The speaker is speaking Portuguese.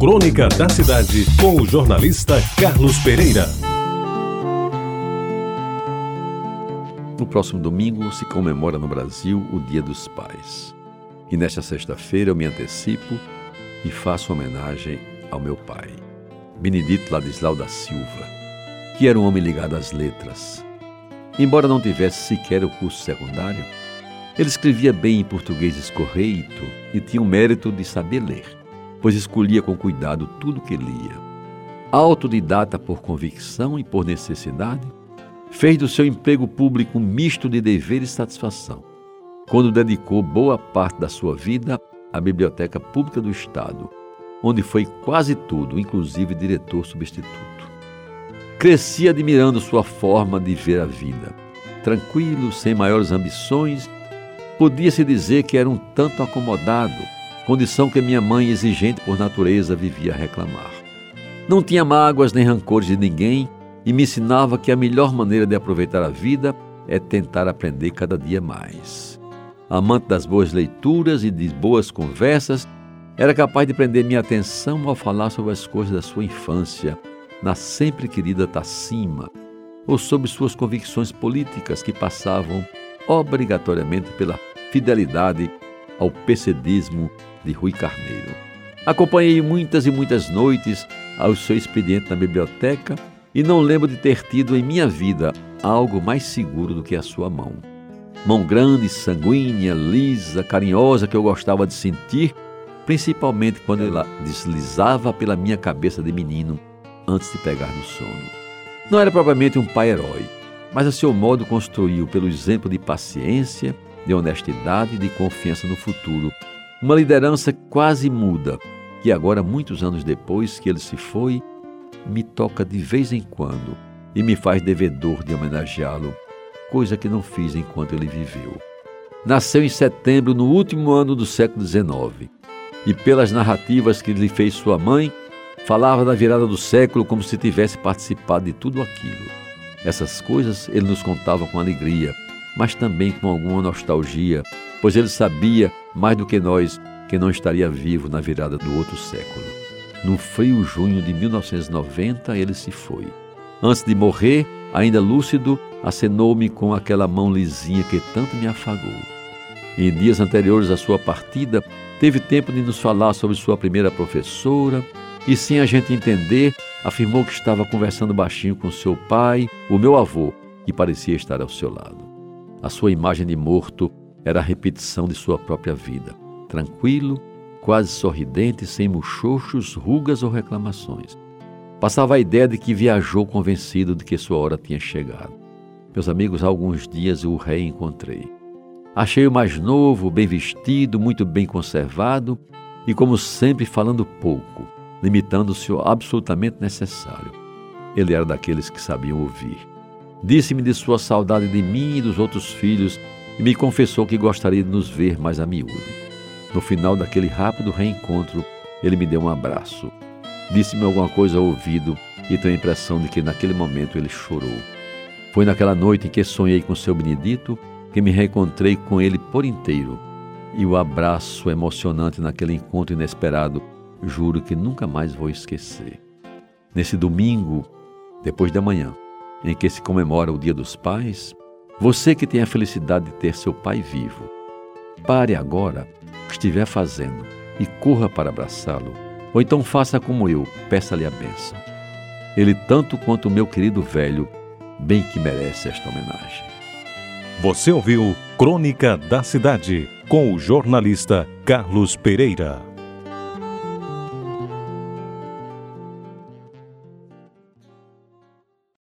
Crônica da Cidade, com o jornalista Carlos Pereira. No próximo domingo se comemora no Brasil o Dia dos Pais. E nesta sexta-feira eu me antecipo e faço homenagem ao meu pai, Benedito Ladislau da Silva, que era um homem ligado às letras. Embora não tivesse sequer o curso secundário, ele escrevia bem em português escorreito e tinha o mérito de saber ler pois escolhia com cuidado tudo que lia. Autodidata por convicção e por necessidade, fez do seu emprego público um misto de dever e satisfação, quando dedicou boa parte da sua vida à Biblioteca Pública do Estado, onde foi quase tudo, inclusive diretor substituto. Cresci admirando sua forma de ver a vida. Tranquilo, sem maiores ambições, podia-se dizer que era um tanto acomodado condição que minha mãe, exigente por natureza, vivia a reclamar. Não tinha mágoas nem rancores de ninguém e me ensinava que a melhor maneira de aproveitar a vida é tentar aprender cada dia mais. Amante das boas leituras e de boas conversas, era capaz de prender minha atenção ao falar sobre as coisas da sua infância, na sempre querida Tacima, ou sobre suas convicções políticas que passavam obrigatoriamente pela fidelidade ao pecedismo de Rui Carneiro. Acompanhei muitas e muitas noites ao seu expediente na biblioteca e não lembro de ter tido em minha vida algo mais seguro do que a sua mão. Mão grande, sanguínea, lisa, carinhosa que eu gostava de sentir, principalmente quando ela deslizava pela minha cabeça de menino antes de pegar no sono. Não era propriamente um pai herói, mas a seu modo construiu pelo exemplo de paciência, de honestidade e de confiança no futuro uma liderança quase muda, que agora, muitos anos depois que ele se foi, me toca de vez em quando e me faz devedor de homenageá-lo, coisa que não fiz enquanto ele viveu. Nasceu em setembro, no último ano do século XIX, e pelas narrativas que lhe fez sua mãe, falava da virada do século como se tivesse participado de tudo aquilo. Essas coisas ele nos contava com alegria, mas também com alguma nostalgia, pois ele sabia, mais do que nós, que não estaria vivo na virada do outro século. No frio junho de 1990, ele se foi. Antes de morrer, ainda lúcido, acenou-me com aquela mão lisinha que tanto me afagou. Em dias anteriores à sua partida, teve tempo de nos falar sobre sua primeira professora e, sem a gente entender, afirmou que estava conversando baixinho com seu pai, o meu avô, que parecia estar ao seu lado. A sua imagem de morto era a repetição de sua própria vida, tranquilo, quase sorridente, sem muxoxos, rugas ou reclamações. Passava a ideia de que viajou convencido de que sua hora tinha chegado. Meus amigos, há alguns dias o reencontrei. Achei-o mais novo, bem vestido, muito bem conservado e, como sempre, falando pouco, limitando-se ao absolutamente necessário. Ele era daqueles que sabiam ouvir. Disse-me de sua saudade de mim e dos outros filhos e me confessou que gostaria de nos ver mais a miúde. No final daquele rápido reencontro, ele me deu um abraço. Disse-me alguma coisa ao ouvido e tenho a impressão de que naquele momento ele chorou. Foi naquela noite em que sonhei com seu Benedito que me reencontrei com ele por inteiro. E o abraço emocionante naquele encontro inesperado, juro que nunca mais vou esquecer. Nesse domingo, depois da manhã, em que se comemora o Dia dos Pais, você que tem a felicidade de ter seu pai vivo, pare agora o que estiver fazendo e corra para abraçá-lo, ou então faça como eu, peça-lhe a bênção. Ele, tanto quanto o meu querido velho, bem que merece esta homenagem. Você ouviu Crônica da Cidade com o jornalista Carlos Pereira.